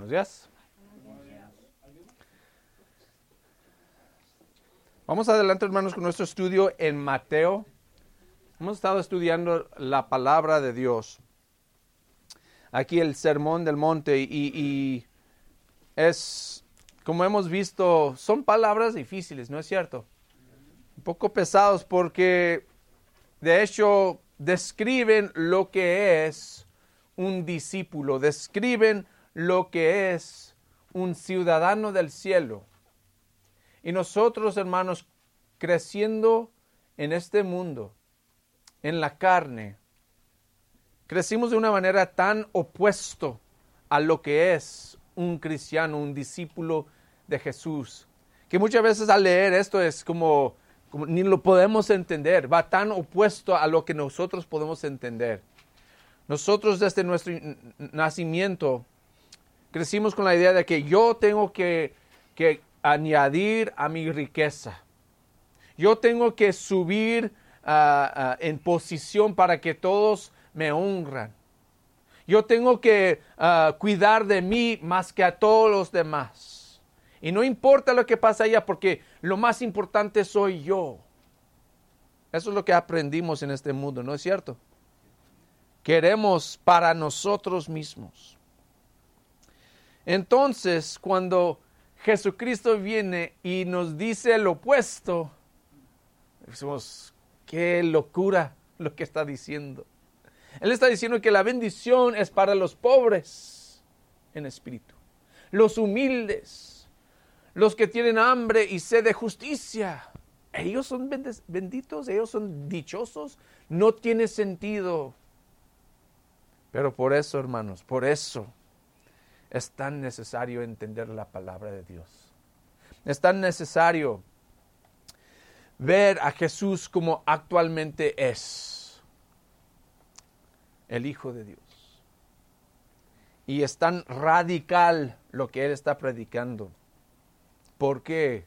Buenos días. Vamos adelante, hermanos, con nuestro estudio en Mateo. Hemos estado estudiando la palabra de Dios. Aquí el sermón del monte y, y es, como hemos visto, son palabras difíciles, ¿no es cierto? Un poco pesados porque de hecho describen lo que es un discípulo, describen lo que es un ciudadano del cielo. Y nosotros, hermanos, creciendo en este mundo, en la carne, crecimos de una manera tan opuesto a lo que es un cristiano, un discípulo de Jesús, que muchas veces al leer esto es como, como ni lo podemos entender, va tan opuesto a lo que nosotros podemos entender. Nosotros desde nuestro nacimiento crecimos con la idea de que yo tengo que, que añadir a mi riqueza. Yo tengo que subir uh, uh, en posición para que todos me honran. Yo tengo que uh, cuidar de mí más que a todos los demás. Y no importa lo que pasa allá, porque lo más importante soy yo. Eso es lo que aprendimos en este mundo, ¿no es cierto? Queremos para nosotros mismos. Entonces, cuando Jesucristo viene y nos dice lo opuesto, decimos, qué locura lo que está diciendo. Él está diciendo que la bendición es para los pobres en espíritu, los humildes, los que tienen hambre y sed de justicia. Ellos son benditos, ellos son dichosos. No tiene sentido. Pero por eso, hermanos, por eso es tan necesario entender la palabra de Dios. Es tan necesario ver a Jesús como actualmente es, el Hijo de Dios. Y es tan radical lo que Él está predicando. porque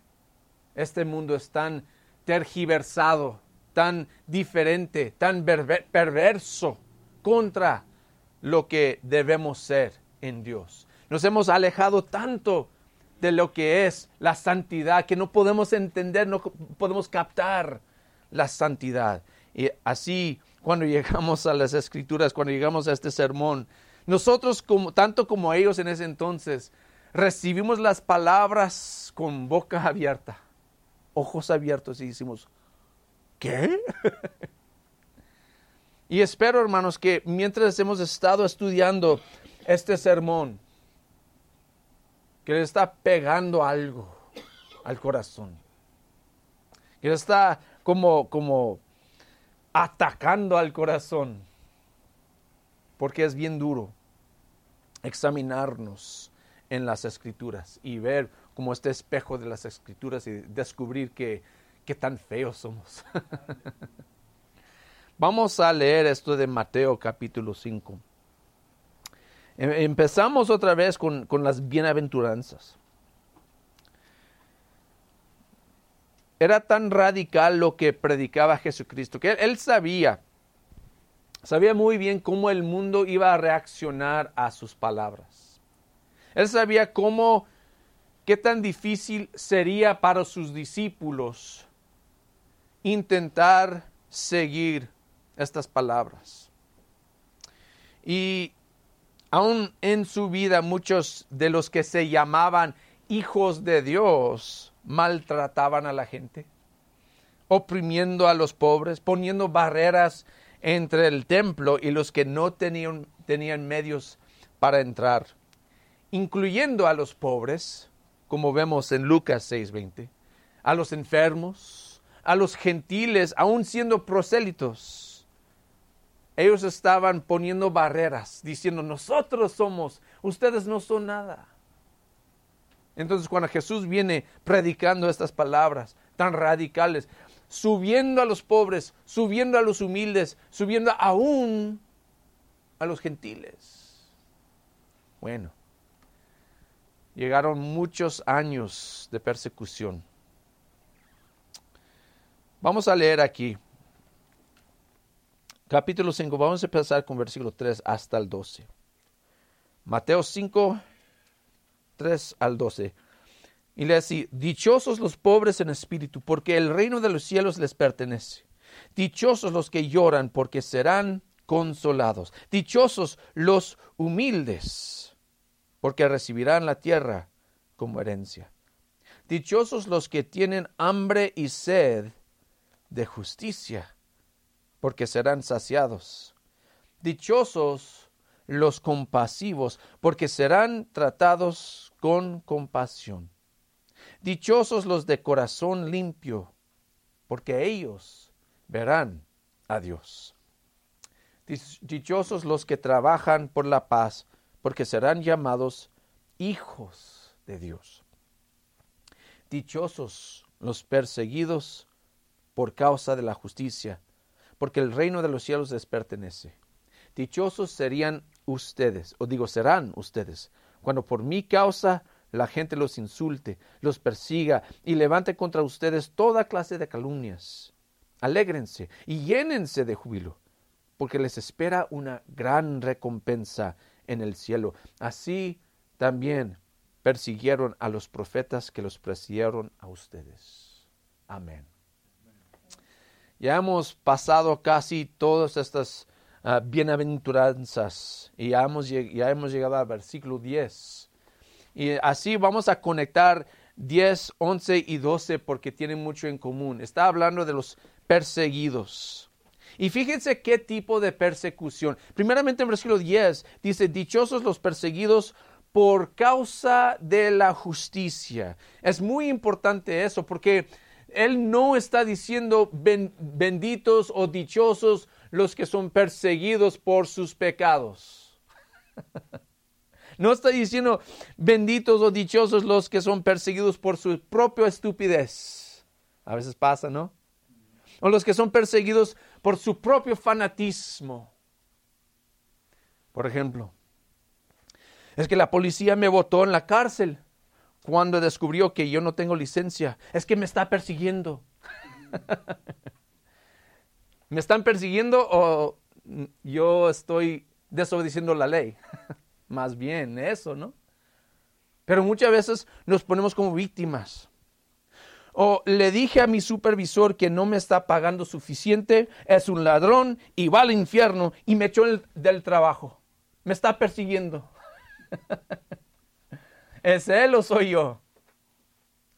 Este mundo es tan tergiversado, tan diferente, tan perverso contra lo que debemos ser en Dios. Nos hemos alejado tanto de lo que es la santidad que no podemos entender, no podemos captar la santidad. Y así, cuando llegamos a las escrituras, cuando llegamos a este sermón, nosotros, como, tanto como ellos en ese entonces, recibimos las palabras con boca abierta, ojos abiertos y decimos, ¿qué? y espero, hermanos, que mientras hemos estado estudiando este sermón, que le está pegando algo al corazón, que le está como, como atacando al corazón, porque es bien duro examinarnos en las escrituras y ver como este espejo de las escrituras y descubrir que, qué tan feos somos. Vamos a leer esto de Mateo capítulo 5. Em, empezamos otra vez con, las bienaventuranzas. Era tan radical lo que predicaba Jesucristo, que él, sabía, sabía muy bien cómo el mundo iba a reaccionar a sus palabras. Él sabía cómo, qué tan difícil sería para sus discípulos intentar seguir estas palabras. Y aún en su vida muchos de los que se llamaban hijos de Dios maltrataban a la gente, oprimiendo a los pobres, poniendo barreras entre el templo y los que no tenían, medios para entrar, incluyendo a los pobres, como vemos en Lucas 6:20, a los enfermos, a los gentiles, aún siendo prosélitos ellos estaban poniendo barreras, diciendo, nosotros somos, ustedes no son nada. Entonces cuando Jesús viene predicando estas palabras tan radicales, subiendo a los pobres, subiendo a los humildes, subiendo aún a los gentiles. Bueno, llegaron muchos años de persecución. Vamos a leer aquí capítulo 5, vamos a empezar con versículo 3 hasta el 12. Mateo 5, 3 al 12. Y le así, dichosos los pobres en espíritu, porque el reino de los cielos les pertenece. Dichosos los que lloran, porque serán consolados. Dichosos los humildes, porque recibirán la tierra como herencia. Dichosos los que tienen hambre y sed de justicia, porque serán saciados. Dichosos los compasivos, porque serán tratados con compasión. Dichosos los de corazón limpio, porque ellos verán a Dios. Dichosos los que trabajan por la paz, porque serán llamados hijos de Dios. Dichosos los perseguidos por causa de la justicia, porque el reino de los cielos les pertenece. Dichosos serían ustedes, o digo, serán ustedes, cuando por mi causa la gente los insulte, los persiga y levante contra ustedes toda clase de calumnias. Alégrense y llénense de júbilo, porque les espera una gran recompensa en el cielo. Así también persiguieron a los profetas que los persiguieron a ustedes. Amén. Ya hemos pasado casi todas estas uh, bienaventuranzas y ya hemos, ya hemos llegado al versículo 10. Y así vamos a conectar 10, 11 y 12 porque tienen mucho en común. Está hablando de los perseguidos. Y fíjense qué tipo de persecución. Primeramente en versículo 10 dice, dichosos los perseguidos por causa de la justicia. Es muy importante eso porque él no está diciendo benditos o dichosos los que son perseguidos por sus pecados. No está diciendo benditos o dichosos los que son perseguidos por su propia estupidez. A veces pasa, ¿no? O los que son perseguidos por su propio fanatismo. Por ejemplo, es que la policía me botó en la cárcel cuando descubrió que yo no tengo licencia. Es que me está persiguiendo. ¿Me están persiguiendo o yo estoy desobedeciendo la ley? Más bien eso, ¿no? Pero muchas veces nos ponemos como víctimas. O le dije a mi supervisor que no me está pagando suficiente, es un ladrón y va al infierno y me echó del trabajo. Me está persiguiendo. ¿Es él o soy yo?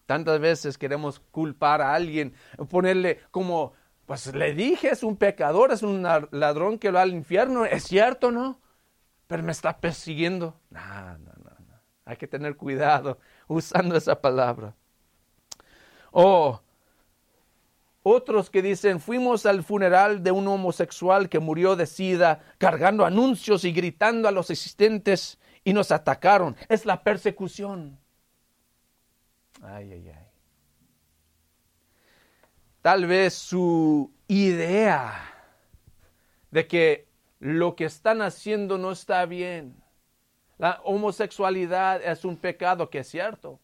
Tantas veces queremos culpar a alguien, ponerle como, pues le dije, es un pecador, es un ladrón que va al infierno, es cierto, ¿no? Pero me está persiguiendo. No, no, no, no. Hay que tener cuidado usando esa palabra. O otros que dicen, fuimos al funeral de un homosexual que murió de sida, cargando anuncios y gritando a los asistentes y nos atacaron. Es la persecución. Ay, ay, ay. Tal vez su idea de que lo que están haciendo no está bien. La homosexualidad es un pecado que es cierto.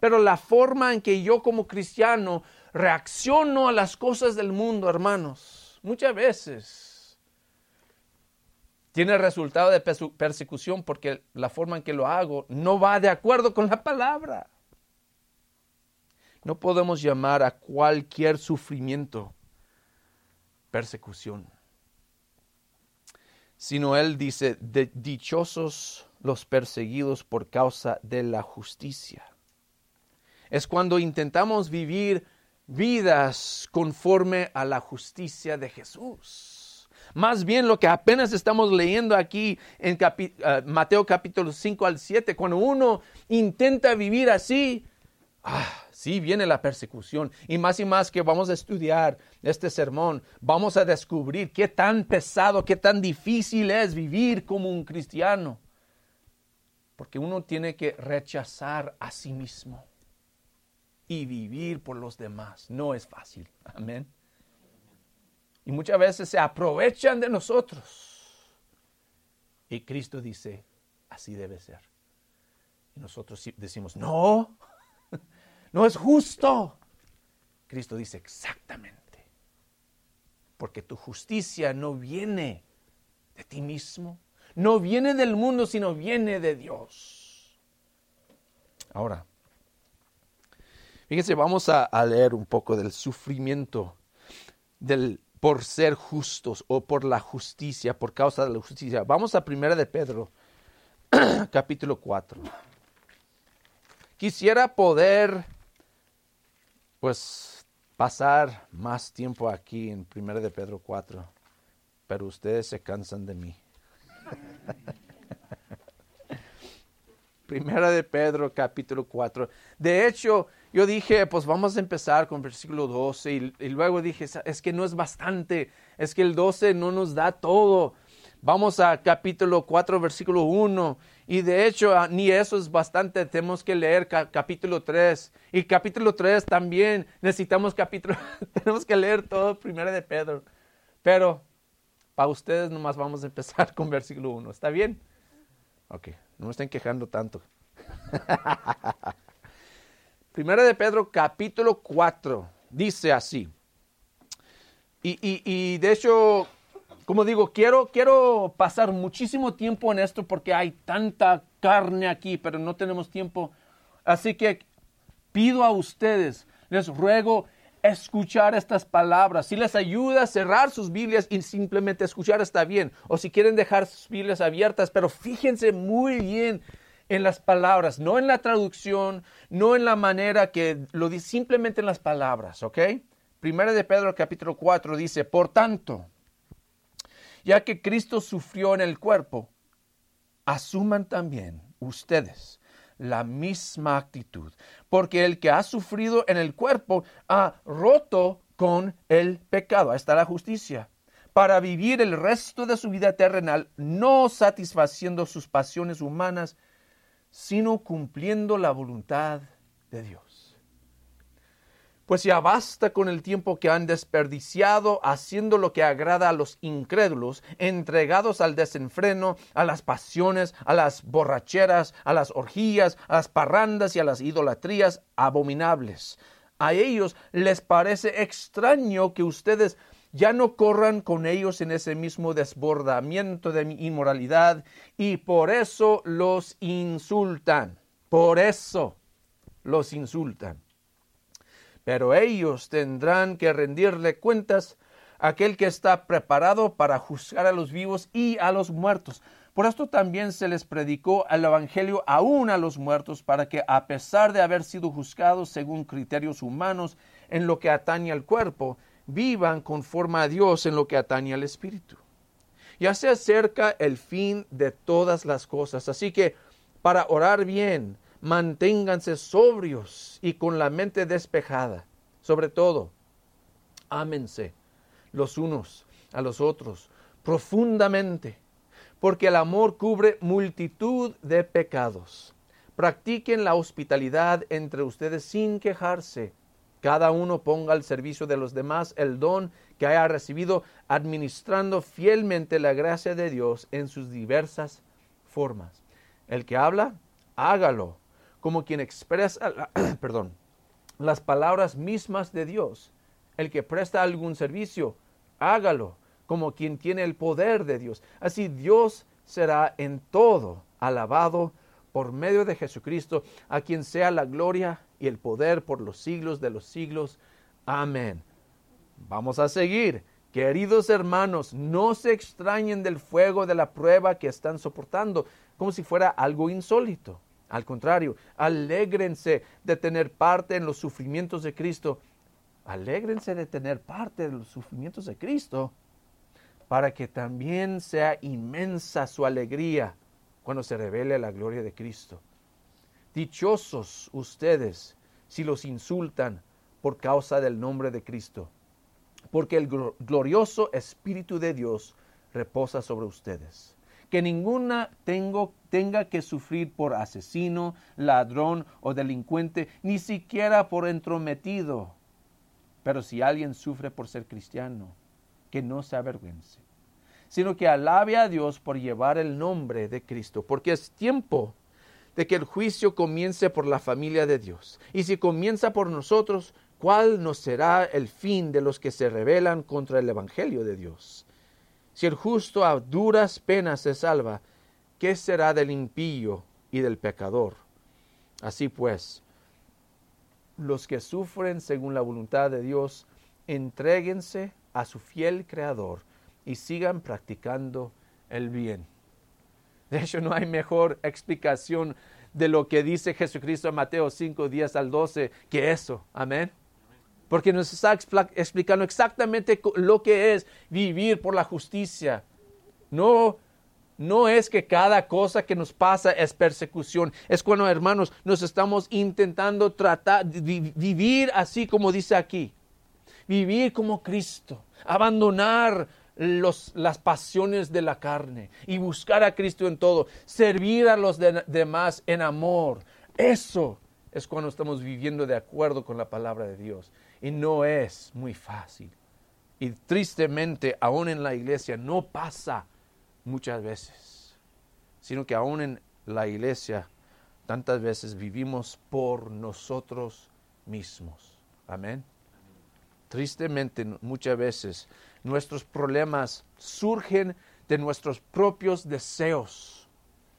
Pero la forma en que yo como cristiano reacciono a las cosas del mundo, hermanos, muchas veces tiene resultado de persecución porque la forma en que lo hago no va de acuerdo con la palabra. No podemos llamar a cualquier sufrimiento persecución, sino él dice, dichosos los perseguidos por causa de la justicia. Es cuando intentamos vivir vidas conforme a la justicia de Jesús más bien lo que apenas estamos leyendo aquí en uh, Mateo capítulo 5 al 7, cuando uno intenta vivir así, ah, sí viene la persecución. Y más y más que vamos a estudiar este sermón, vamos a descubrir qué tan pesado, qué tan difícil es vivir como un cristiano. Porque uno tiene que rechazar a sí mismo y vivir por los demás. No es fácil. Amén. Y muchas veces se aprovechan de nosotros. Y Cristo dice, así debe ser. Y nosotros decimos, no, no es justo. Cristo dice, exactamente. Porque tu justicia no viene de ti mismo, no viene del mundo, sino viene de Dios. Ahora, fíjense, vamos a, a leer un poco del sufrimiento del por ser justos o por la justicia, por causa de la justicia. Vamos a Primera de Pedro, capítulo 4. Quisiera poder, pues, pasar más tiempo aquí en Primera de Pedro 4, pero ustedes se cansan de mí. Primera de Pedro, capítulo 4. De hecho, yo dije, pues vamos a empezar con versículo 12 y, luego dije, es que no es bastante, es que el 12 no nos da todo. Vamos a capítulo 4, versículo 1 y de hecho ni eso es bastante, tenemos que leer capítulo 3 y capítulo 3 también necesitamos capítulo, tenemos que leer todo Primera de Pedro. Pero para ustedes nomás vamos a empezar con versículo 1, ¿está bien? Ok, no me estén quejando tanto. Primera de Pedro, capítulo 4, dice así. Y, y, y, de hecho, como digo, quiero, quiero pasar muchísimo tiempo en esto porque hay tanta carne aquí, pero no tenemos tiempo. Así que pido a ustedes, les ruego escuchar estas palabras. Si les ayuda a cerrar sus Biblias y simplemente escuchar está bien. O si quieren dejar sus Biblias abiertas, pero fíjense muy bien en las palabras, no en la traducción, no en la manera que lo dice, simplemente en las palabras, ¿ok? Primera de Pedro capítulo 4 dice, por tanto, ya que Cristo sufrió en el cuerpo, asuman también ustedes la misma actitud, porque el que ha sufrido en el cuerpo ha roto con el pecado, ahí está la justicia, para vivir el resto de su vida terrenal, no satisfaciendo sus pasiones humanas, sino cumpliendo la voluntad de Dios. Pues ya basta con el tiempo que han desperdiciado haciendo lo que agrada a los incrédulos, entregados al desenfreno, a las pasiones, a las borracheras, a las orgías, a las parrandas y a las idolatrías abominables. A ellos les parece extraño que ustedes ya no corran con ellos en ese mismo desbordamiento de inmoralidad y por eso los insultan. Por eso los insultan pero ellos tendrán que rendirle cuentas a aquel que está preparado para juzgar a los vivos y a los muertos. Por esto también se les predicó el Evangelio aún a los muertos, para que a pesar de haber sido juzgados según criterios humanos en lo que atañe al cuerpo, vivan conforme a Dios en lo que atañe al Espíritu. Ya se acerca el fin de todas las cosas, así que para orar bien, manténganse sobrios y con la mente despejada. Sobre todo, ámense los unos a los otros profundamente, porque el amor cubre multitud de pecados. Practiquen la hospitalidad entre ustedes sin quejarse. Cada uno ponga al servicio de los demás el don que haya recibido, administrando fielmente la gracia de Dios en sus diversas formas. El que habla, hágalo como quien expresa, perdón, las palabras mismas de Dios. El que presta algún servicio, hágalo como quien tiene el poder de Dios. Así Dios será en todo alabado por medio de Jesucristo, a quien sea la gloria y el poder por los siglos de los siglos. Amén. Vamos a seguir. Queridos hermanos, no se extrañen del fuego de la prueba que están soportando, como si fuera algo insólito. Al contrario, alégrense de tener parte en los sufrimientos de Cristo. Alégrense de tener parte de los sufrimientos de Cristo para que también sea inmensa su alegría cuando se revele la gloria de Cristo. Dichosos ustedes si los insultan por causa del nombre de Cristo, porque el glorioso Espíritu de Dios reposa sobre ustedes que ninguna tenga que sufrir por asesino, ladrón o delincuente, ni siquiera por entrometido. Pero si alguien sufre por ser cristiano, que no se avergüence, sino que alabe a Dios por llevar el nombre de Cristo, porque es tiempo de que el juicio comience por la familia de Dios. Y si comienza por nosotros, ¿cuál no será el fin de los que se rebelan contra el Evangelio de Dios? Si el justo a duras penas se salva, ¿qué será del impío y del pecador? Así pues, los que sufren según la voluntad de Dios, entréguense a su fiel Creador y sigan practicando el bien. De hecho, no hay mejor explicación de lo que dice Jesucristo en Mateo 5, 10 al 12 que eso. Amén. Porque nos está explicando exactamente lo que es vivir por la justicia. No no es que cada cosa que nos pasa es persecución. Es cuando, hermanos, nos estamos intentando tratar, vivir así como dice aquí. Vivir como Cristo. Abandonar las pasiones de la carne y buscar a Cristo en todo. Servir a los demás en amor. Eso es cuando estamos viviendo de acuerdo con la palabra de Dios. Y no es muy fácil. Y tristemente, aún en la iglesia, no pasa muchas veces, sino que aún en la iglesia tantas veces vivimos por nosotros mismos. Amén. Tristemente muchas veces nuestros problemas surgen de nuestros propios deseos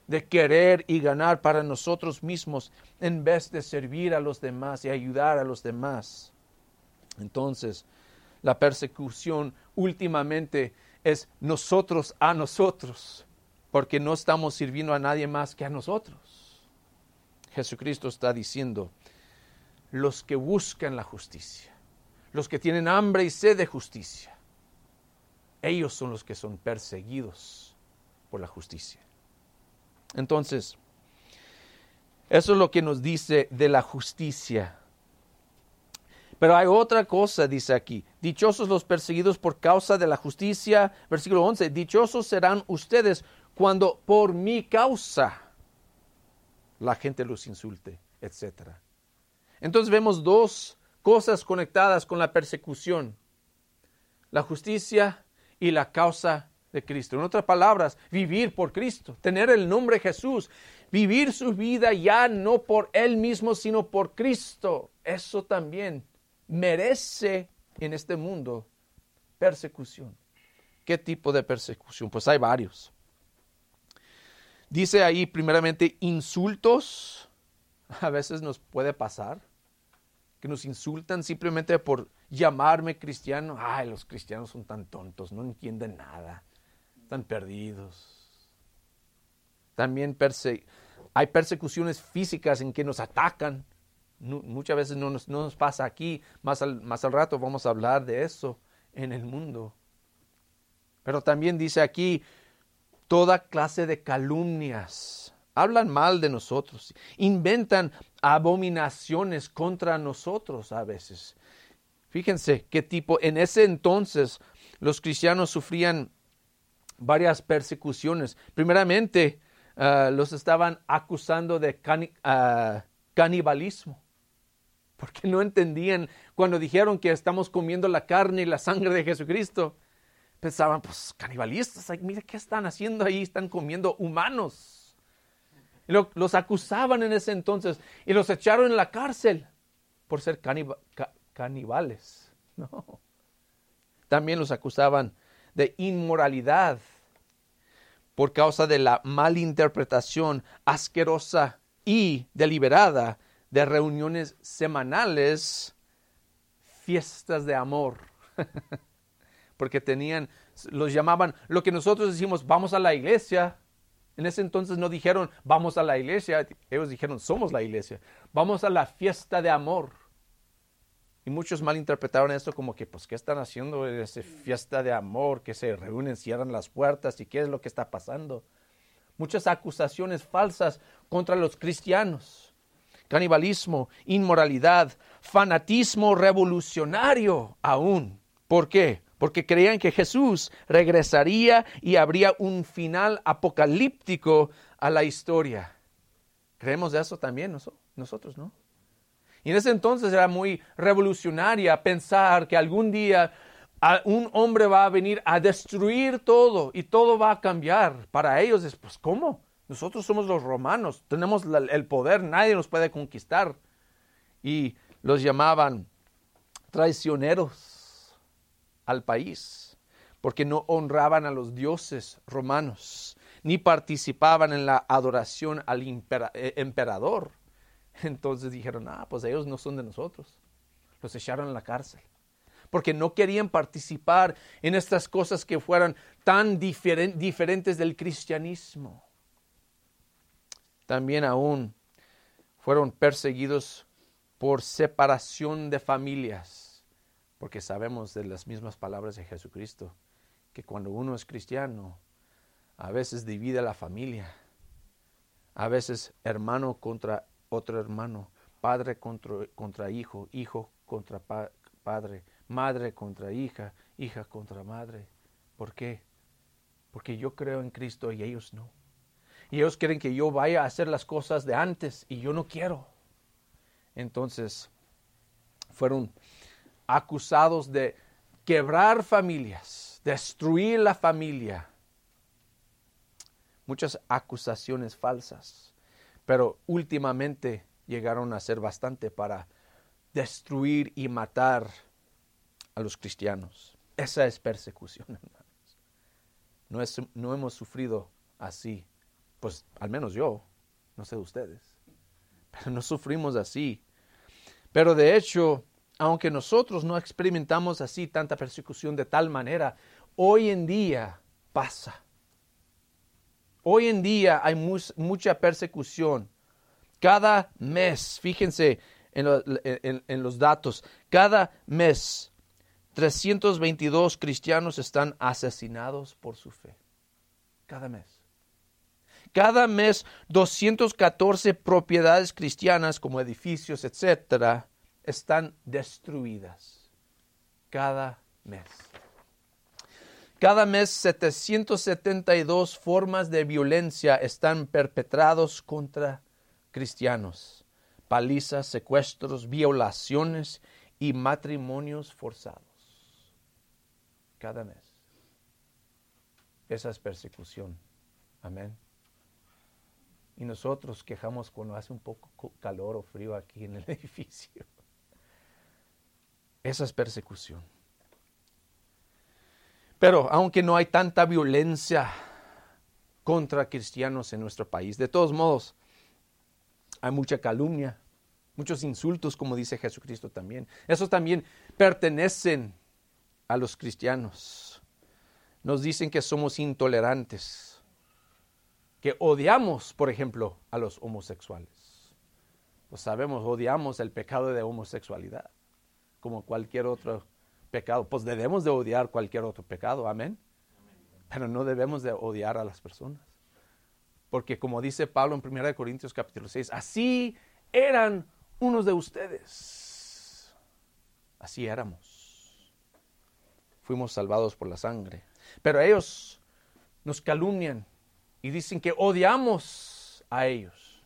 de querer y ganar para nosotros mismos en vez de servir a los demás y ayudar a los demás. Entonces, la persecución últimamente es nosotros a nosotros, porque no estamos sirviendo a nadie más que a nosotros. Jesucristo está diciendo, los que buscan la justicia, los que tienen hambre y sed de justicia, ellos son los que son perseguidos por la justicia. Entonces, eso es lo que nos dice de la justicia pero hay otra cosa, dice aquí. Dichosos los perseguidos por causa de la justicia. Versículo 11. Dichosos serán ustedes cuando por mi causa la gente los insulte, etc. Entonces vemos dos cosas conectadas con la persecución. La justicia y la causa de Cristo. En otras palabras, vivir por Cristo, tener el nombre Jesús, vivir su vida ya no por Él mismo, sino por Cristo. Eso también merece en este mundo persecución. ¿Qué tipo de persecución? Pues hay varios. Dice ahí primeramente insultos. A veces nos puede pasar que nos insultan simplemente por llamarme cristiano. Ay, los cristianos son tan tontos, no entienden nada, están perdidos. También hay persecuciones físicas en que nos atacan muchas veces no nos, pasa aquí, más al, más al rato vamos a hablar de eso en el mundo. Pero también dice aquí toda clase de calumnias. Hablan mal de nosotros, inventan abominaciones contra nosotros a veces. Fíjense qué tipo, en ese entonces los cristianos sufrían varias persecuciones. Primeramente, ah, los estaban acusando de ah, canibalismo porque no entendían cuando dijeron que estamos comiendo la carne y la sangre de Jesucristo. Pensaban, pues canibalistas, mira qué están haciendo ahí, están comiendo humanos. Los acusaban en ese entonces y los echaron en la cárcel por ser canibales. No. También los acusaban de inmoralidad por causa de la malinterpretación asquerosa y deliberada de reuniones semanales, fiestas de amor, porque tenían, los llamaban, lo que nosotros decimos, vamos a la iglesia. En ese entonces no dijeron, vamos a la iglesia, ellos dijeron, somos la iglesia, vamos a la fiesta de amor. Y muchos malinterpretaron esto como que, pues, ¿qué están haciendo en esa fiesta de amor? Que se reúnen, cierran las puertas y qué es lo que está pasando. Muchas acusaciones falsas contra los cristianos canibalismo, inmoralidad, fanatismo revolucionario aún. ¿Por qué? Porque creían que Jesús regresaría y habría un final apocalíptico a la historia. Creemos de eso también nosotros, ¿no? Y en ese entonces era muy revolucionaria pensar que algún día un hombre va a venir a destruir todo y todo va a cambiar. Para ellos es, pues, ¿cómo? Nosotros somos los romanos, tenemos el poder, nadie nos puede conquistar. Y los llamaban traicioneros al país, porque no honraban a los dioses romanos, ni participaban en la adoración al eh, emperador. Entonces dijeron, ah, pues ellos no son de nosotros. Los echaron a la cárcel. Porque no querían participar en estas cosas que fueran tan diferentes del cristianismo. También aún fueron perseguidos por separación de familias. Porque sabemos de las mismas palabras de Jesucristo, que cuando uno es cristiano, a veces divide la familia. A veces hermano contra otro hermano, padre contra, contra hijo, hijo contra padre, madre contra hija, hija contra madre. ¿Por qué? Porque yo creo en Cristo y ellos no. Y ellos quieren que yo vaya a hacer las cosas de antes y yo no quiero. Entonces, fueron acusados de quebrar familias, destruir la familia. Muchas acusaciones falsas, pero últimamente llegaron a ser bastante para destruir y matar a los cristianos. Esa es persecución, hermanos. No, es, no hemos sufrido así, pues al menos yo, no sé ustedes, pero no sufrimos así. Pero de hecho, aunque nosotros no experimentamos así tanta persecución de tal manera, hoy en día pasa. Hoy en día hay mucha persecución. Cada mes, fíjense en, en los datos, cada mes 322 cristianos están asesinados por su fe. Cada mes. Cada mes 214 propiedades cristianas como edificios, etcétera, están destruidas. Cada mes. Cada mes 772 formas de violencia están perpetrados contra cristianos. Palizas, secuestros, violaciones y matrimonios forzados cada mes. Esa es persecución. Amén. Y nosotros quejamos cuando hace un poco calor o frío aquí en el edificio. Esa es persecución. Pero aunque no hay tanta violencia contra cristianos en nuestro país, de todos modos, hay mucha calumnia, muchos insultos, como dice Jesucristo también. Esos también pertenecen a los cristianos. Nos dicen que somos intolerantes, que odiamos, por ejemplo, a los homosexuales. Pues sabemos, odiamos el pecado de homosexualidad, como cualquier otro pecado. Pues debemos de odiar cualquier otro pecado, amén. Pero no debemos de odiar a las personas. Porque como dice Pablo en 1 Corintios capítulo 6, así eran unos de ustedes. Así éramos fuimos salvados por la sangre. Pero ellos nos calumnian y dicen que odiamos a ellos.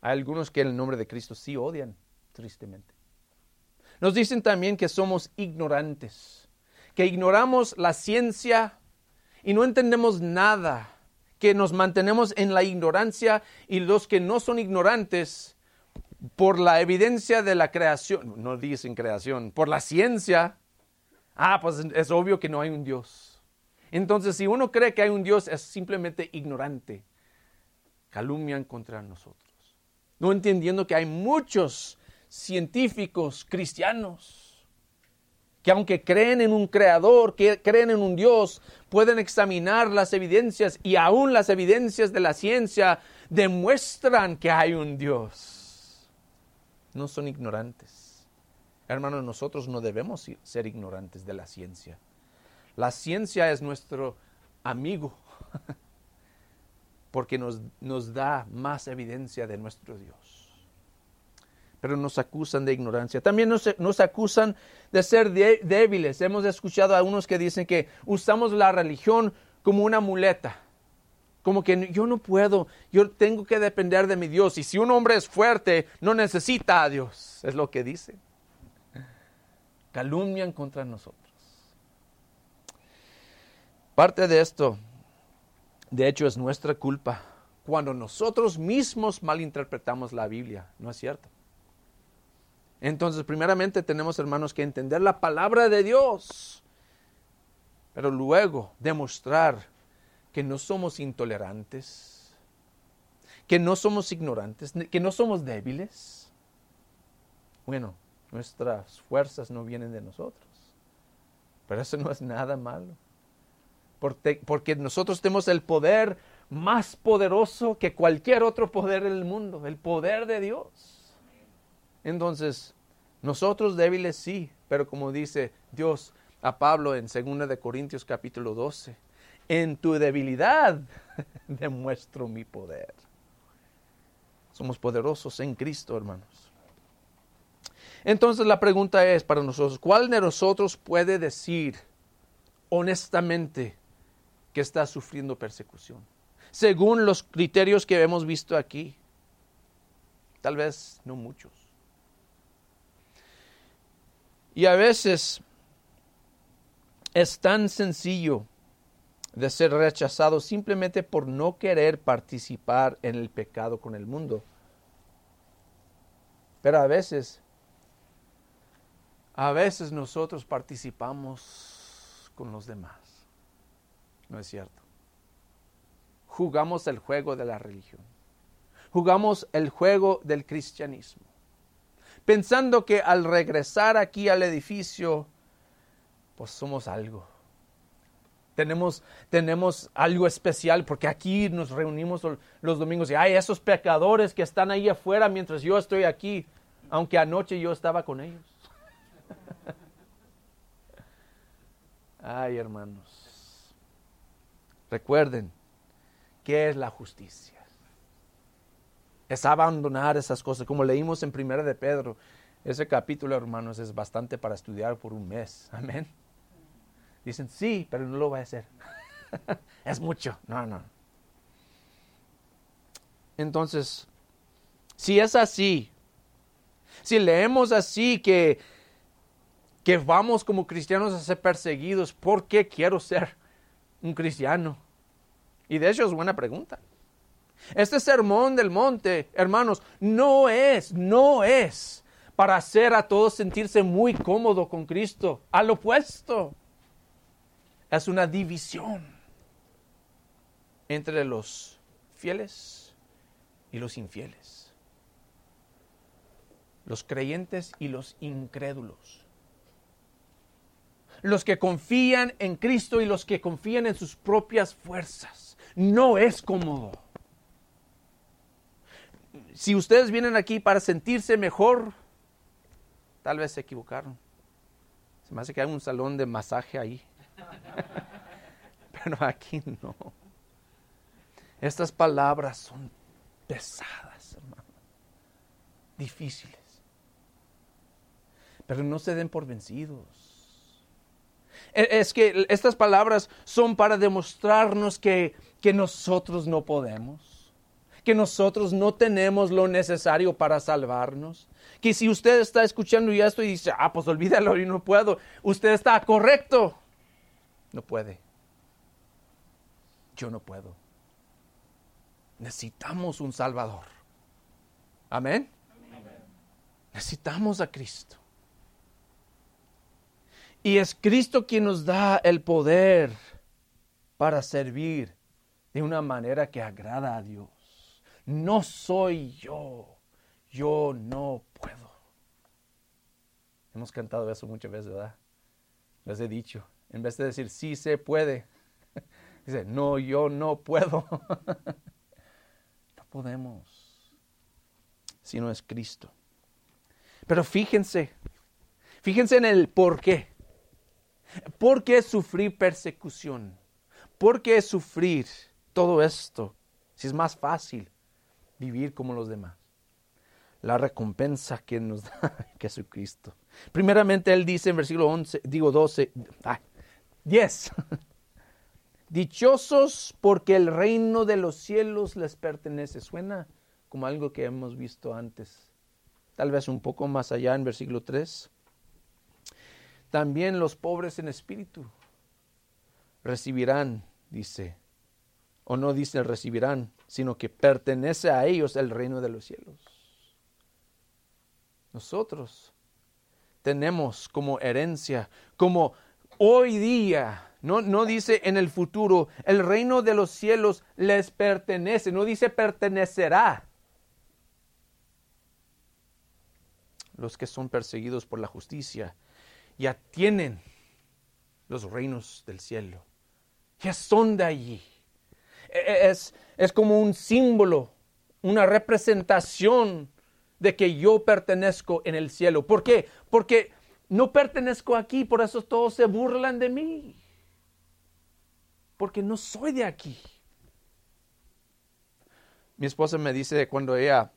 Hay algunos que en el nombre de Cristo sí odian, tristemente. Nos dicen también que somos ignorantes, que ignoramos la ciencia y no entendemos nada, que nos mantenemos en la ignorancia y los que no son ignorantes por la evidencia de la creación, no dicen creación, por la ciencia, Ah, pues es obvio que no hay un Dios. Entonces, si uno cree que hay un Dios, es simplemente ignorante. Calumnian contra nosotros. No entendiendo que hay muchos científicos cristianos que aunque creen en un creador, que creen en un Dios, pueden examinar las evidencias y aún las evidencias de la ciencia demuestran que hay un Dios. No son ignorantes. Hermanos, nosotros no debemos ser ignorantes de la ciencia. La ciencia es nuestro amigo porque nos, nos da más evidencia de nuestro Dios. Pero nos acusan de ignorancia. También nos, acusan de ser débiles. Hemos escuchado a unos que dicen que usamos la religión como una muleta. Como que yo no puedo, yo tengo que depender de mi Dios. Y si un hombre es fuerte, no necesita a Dios. Es lo que dicen calumnian contra nosotros. Parte de esto, de hecho, es nuestra culpa cuando nosotros mismos malinterpretamos la Biblia, ¿no es cierto? Entonces, primeramente tenemos, hermanos, que entender la palabra de Dios, pero luego demostrar que no somos intolerantes, que no somos ignorantes, que no somos débiles. Bueno, nuestras fuerzas no vienen de nosotros, pero eso no es nada malo. Porque, nosotros tenemos el poder más poderoso que cualquier otro poder en el mundo, el poder de Dios. Entonces, nosotros débiles sí, pero como dice Dios a Pablo en 2 de Corintios capítulo 12, en tu debilidad demuestro mi poder. Somos poderosos en Cristo, hermanos. Entonces la pregunta es para nosotros, ¿cuál de nosotros puede decir honestamente que está sufriendo persecución? Según los criterios que hemos visto aquí. Tal vez no muchos. Y a veces es tan sencillo de ser rechazado simplemente por no querer participar en el pecado con el mundo. Pero a veces, a veces nosotros participamos con los demás. ¿No es cierto? Jugamos el juego de la religión. Jugamos el juego del cristianismo pensando que al regresar aquí al edificio, pues somos algo. Tenemos, tenemos algo especial porque aquí nos reunimos los domingos y hay esos pecadores que están ahí afuera mientras yo estoy aquí, aunque anoche yo estaba con ellos. Ay, hermanos, recuerden, ¿qué es la justicia? Es abandonar esas cosas, como leímos en Primera de Pedro. Ese capítulo, hermanos, es bastante para estudiar por un mes. Amén. Dicen, sí, pero no lo voy a hacer. es mucho. No, no. Entonces, si es así, si leemos así que, que vamos como cristianos a ser perseguidos, ¿por qué quiero ser un cristiano? Y de hecho es buena pregunta. Este sermón del monte, hermanos, no es, no es para hacer a todos sentirse muy cómodo con Cristo. Al opuesto, es una división entre los fieles y los infieles, los creyentes y los incrédulos, los que confían en Cristo y los que confían en sus propias fuerzas. No es cómodo si ustedes vienen aquí para sentirse mejor, tal vez se equivocaron. Se me hace que hay un salón de masaje ahí. Pero aquí no. Estas palabras son pesadas, hermano. Difíciles. Pero no se den por vencidos. E, es que estas palabras son para demostrarnos que, que nosotros no podemos que nosotros no tenemos lo necesario para salvarnos. Que si usted está escuchando y esto y dice, ah, pues olvídalo, yo no puedo, usted está correcto. No puede. Yo no puedo. Necesitamos un Salvador. Amén. Necesitamos a Cristo. Y es Cristo quien nos da el poder para servir de una manera que agrada a Dios no soy yo, yo no puedo. Hemos cantado eso muchas veces, ¿verdad? Les he dicho, en vez de decir sí se puede, dice, no, yo no puedo. no podemos, si no es Cristo. Pero fíjense, fíjense en el por qué. ¿Por qué sufrir persecución? ¿Por qué sufrir todo esto? Si es más fácil vivir como los demás. La recompensa que nos da Jesucristo. Primeramente, Él dice en versículo 11, digo 12, 10. Dichosos porque el reino de los cielos les pertenece. Suena como algo que hemos visto antes. Tal vez un poco más allá en versículo 3. También los pobres en espíritu recibirán, dice, o no dice recibirán, sino que pertenece a ellos el reino de los cielos. Nosotros tenemos como herencia, como hoy día No, no dice en el futuro, el reino de los cielos les pertenece, no dice pertenecerá. Los que son perseguidos por la justicia ya tienen los reinos del cielo, ya son de allí. E, e, es, es como un símbolo, una representación de que yo pertenezco en el cielo. ¿Por qué? Porque no pertenezco aquí, por eso todos se burlan de mí porque no soy de aquí. Mi esposa me dice cuando ella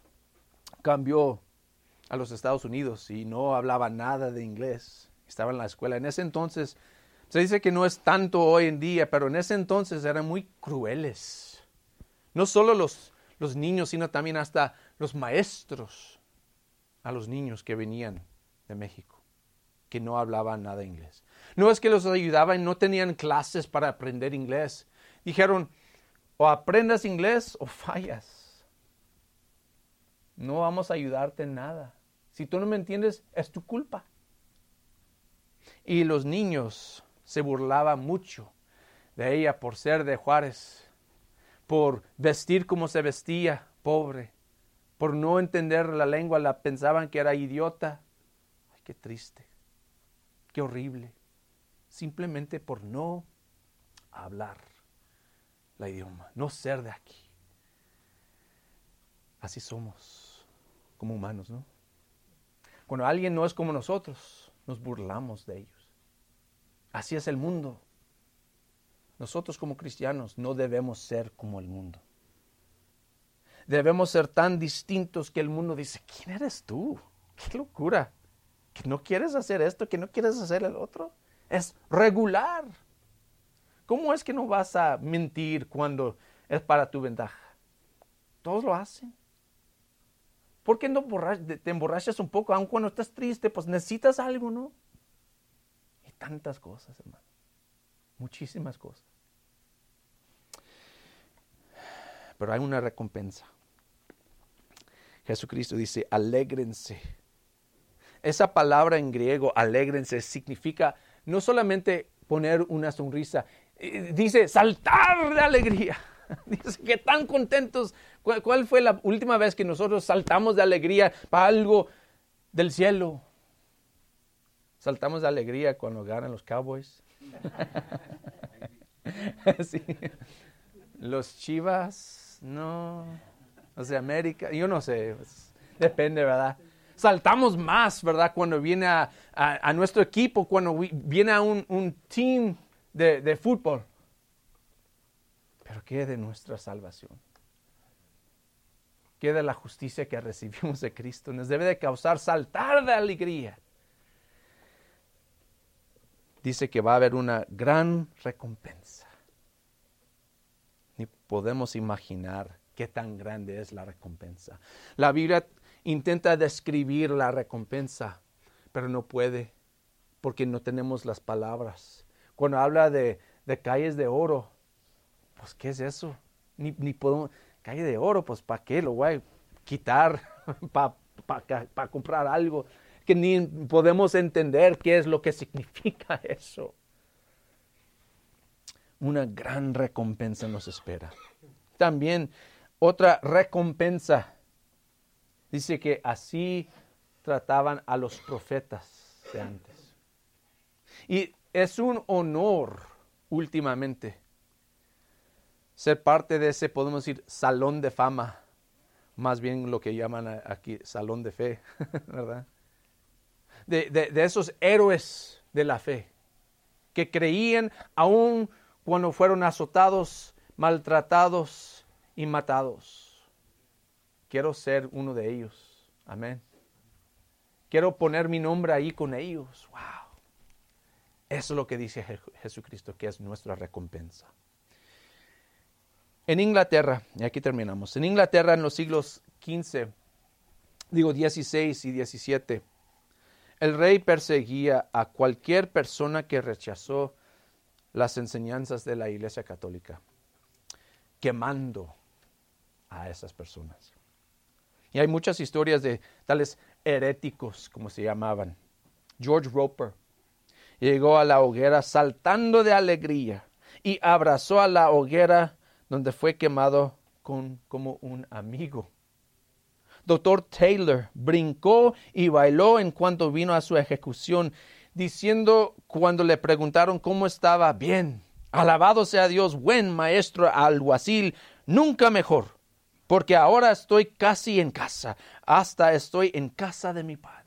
cambió a los Estados Unidos y no hablaba nada de inglés, estaba en la escuela. En ese entonces, se dice que no es tanto hoy en día, pero en ese entonces eran muy crueles. No solo los, los niños, sino también hasta los maestros a los niños que venían de México, que no hablaban nada inglés. No es que los ayudaban, no tenían clases para aprender inglés. Dijeron, o aprendas inglés o fallas. No vamos a ayudarte en nada. Si tú no me entiendes, es tu culpa. Y los niños se burlaban mucho de ella por ser de Juárez, por vestir como se vestía, pobre, por no entender la lengua, la pensaban que era idiota. Ay, qué triste, qué horrible simplemente por no hablar la idioma, no ser de aquí. Así somos como humanos, ¿no? Cuando alguien no es como nosotros, nos burlamos de ellos. Así es el mundo. Nosotros como cristianos no debemos ser como el mundo. Debemos ser tan distintos que el mundo dice, ¿quién eres tú? ¡Qué locura! ¿Que no quieres hacer esto? ¿Que no quieres hacer el otro? es regular. ¿Cómo es que no vas a mentir cuando es para tu ventaja? Todos lo hacen. ¿Por qué no te emborrachas un poco? Aun cuando estás triste, pues necesitas algo, ¿no? Tantas cosas, hermano. Muchísimas cosas. Pero hay una recompensa. Jesucristo dice, alégrense. Esa palabra en griego, alégrense, significa no solamente poner una sonrisa, eh, dice saltar de alegría. Dice que tan contentos. ¿Cuál, fue la última vez que nosotros saltamos de alegría para algo del cielo? Saltamos de alegría cuando ganan los Cowboys. Los Chivas, no. O sea, América, yo no sé, pues, depende, ¿verdad? saltamos más, ¿verdad? Cuando viene a, nuestro equipo, cuando viene a un, team de, fútbol. Pero ¿qué de nuestra salvación? ¿Qué de la justicia que recibimos de Cristo? Nos debe de causar saltar de alegría. Dice que va a haber una gran recompensa. Ni podemos imaginar qué tan grande es la recompensa. La Biblia intenta describir la recompensa, pero no puede, porque no tenemos las palabras. Cuando habla de, calles de oro, pues ¿qué es eso? Ni, ni podemos, calle de oro, pues ¿para qué? Lo voy a quitar para comprar algo que ni podemos entender qué es lo que significa eso. Una gran recompensa nos espera. También otra recompensa Dice que así trataban a los profetas de antes. Y es un honor últimamente ser parte de ese, podemos decir, salón de fama, más bien lo que llaman aquí salón de fe, ¿verdad? De, esos héroes de la fe que creían aún cuando fueron azotados, maltratados y matados. Quiero ser uno de ellos. Amén. Quiero poner mi nombre ahí con ellos. Wow. Eso es lo que dice Jesucristo, que es nuestra recompensa. En Inglaterra, y aquí terminamos, en Inglaterra en los siglos XV, digo 16 y 17, el rey perseguía a cualquier persona que rechazó las enseñanzas de la Iglesia Católica, quemando a esas personas. Y hay muchas historias de tales heréticos, como se llamaban. George Roper. llegó a la hoguera saltando de alegría y abrazó a la hoguera donde fue quemado como un amigo. Doctor Taylor brincó y bailó en cuanto vino a su ejecución, diciendo cuando le preguntaron cómo estaba, bien, alabado sea Dios, buen maestro alguacil, nunca mejor, porque ahora estoy casi en casa, hasta estoy en casa de mi padre.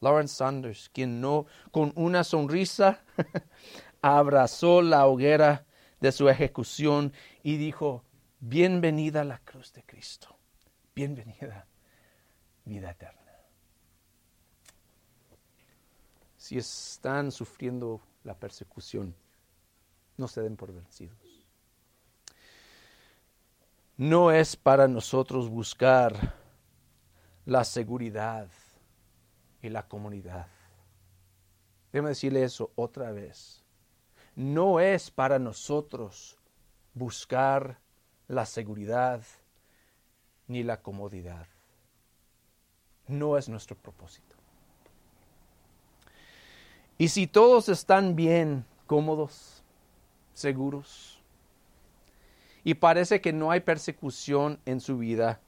Lawrence Sanders, quien no con una sonrisa abrazó la hoguera de su ejecución y dijo, bienvenida a la cruz de Cristo bienvenida, vida eterna. Si están sufriendo la persecución, no se den por vencidos. No es para nosotros buscar la seguridad y la comunidad. Déjeme decirle eso otra vez. No es para nosotros buscar la seguridad ni la comodidad. No es nuestro propósito. Y si todos están bien, cómodos, seguros, y parece que no hay persecución en su vida,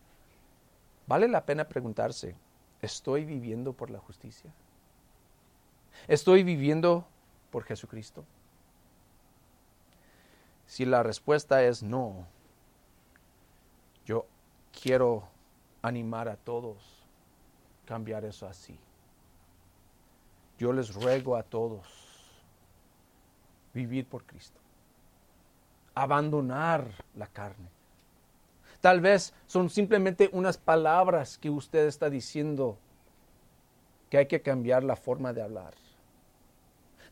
vale la pena preguntarse, ¿estoy viviendo por la justicia? ¿Estoy viviendo por Jesucristo? Si la respuesta es no, quiero animar a todos a cambiar eso así. Yo les ruego a todos vivir por Cristo, abandonar la carne. Tal vez son simplemente unas palabras que usted está diciendo que hay que cambiar la forma de hablar.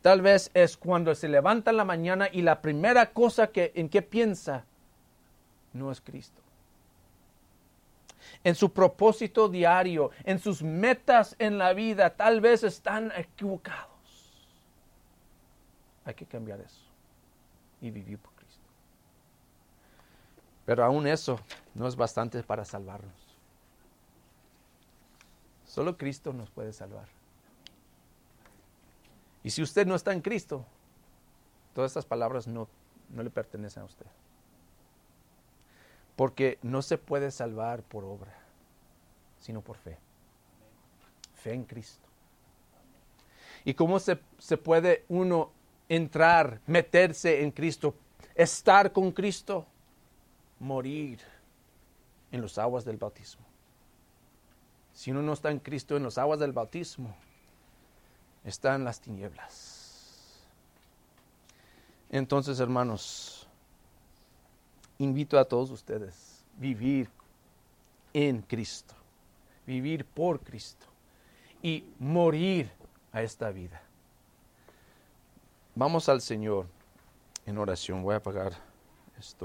Tal vez es cuando se levanta la mañana y la primera cosa que, en que piensa no es Cristo en su propósito diario, en sus metas en la vida, tal vez están equivocados. Hay que cambiar eso y vivir por Cristo. Pero aún eso no es bastante para salvarnos. Solo Cristo nos puede salvar. Y si usted no está en Cristo, todas estas palabras no, no le pertenecen a usted. Porque no se puede salvar por obra, sino por fe. Fe en Cristo. ¿Y cómo se, se puede uno entrar, meterse en Cristo, estar con Cristo? Morir en las aguas del bautismo. Si uno no está en Cristo en las aguas del bautismo, está en las tinieblas. Entonces, hermanos, invito a todos ustedes a vivir en Cristo, vivir por Cristo y morir a esta vida. Vamos al Señor en oración. Voy a apagar esto.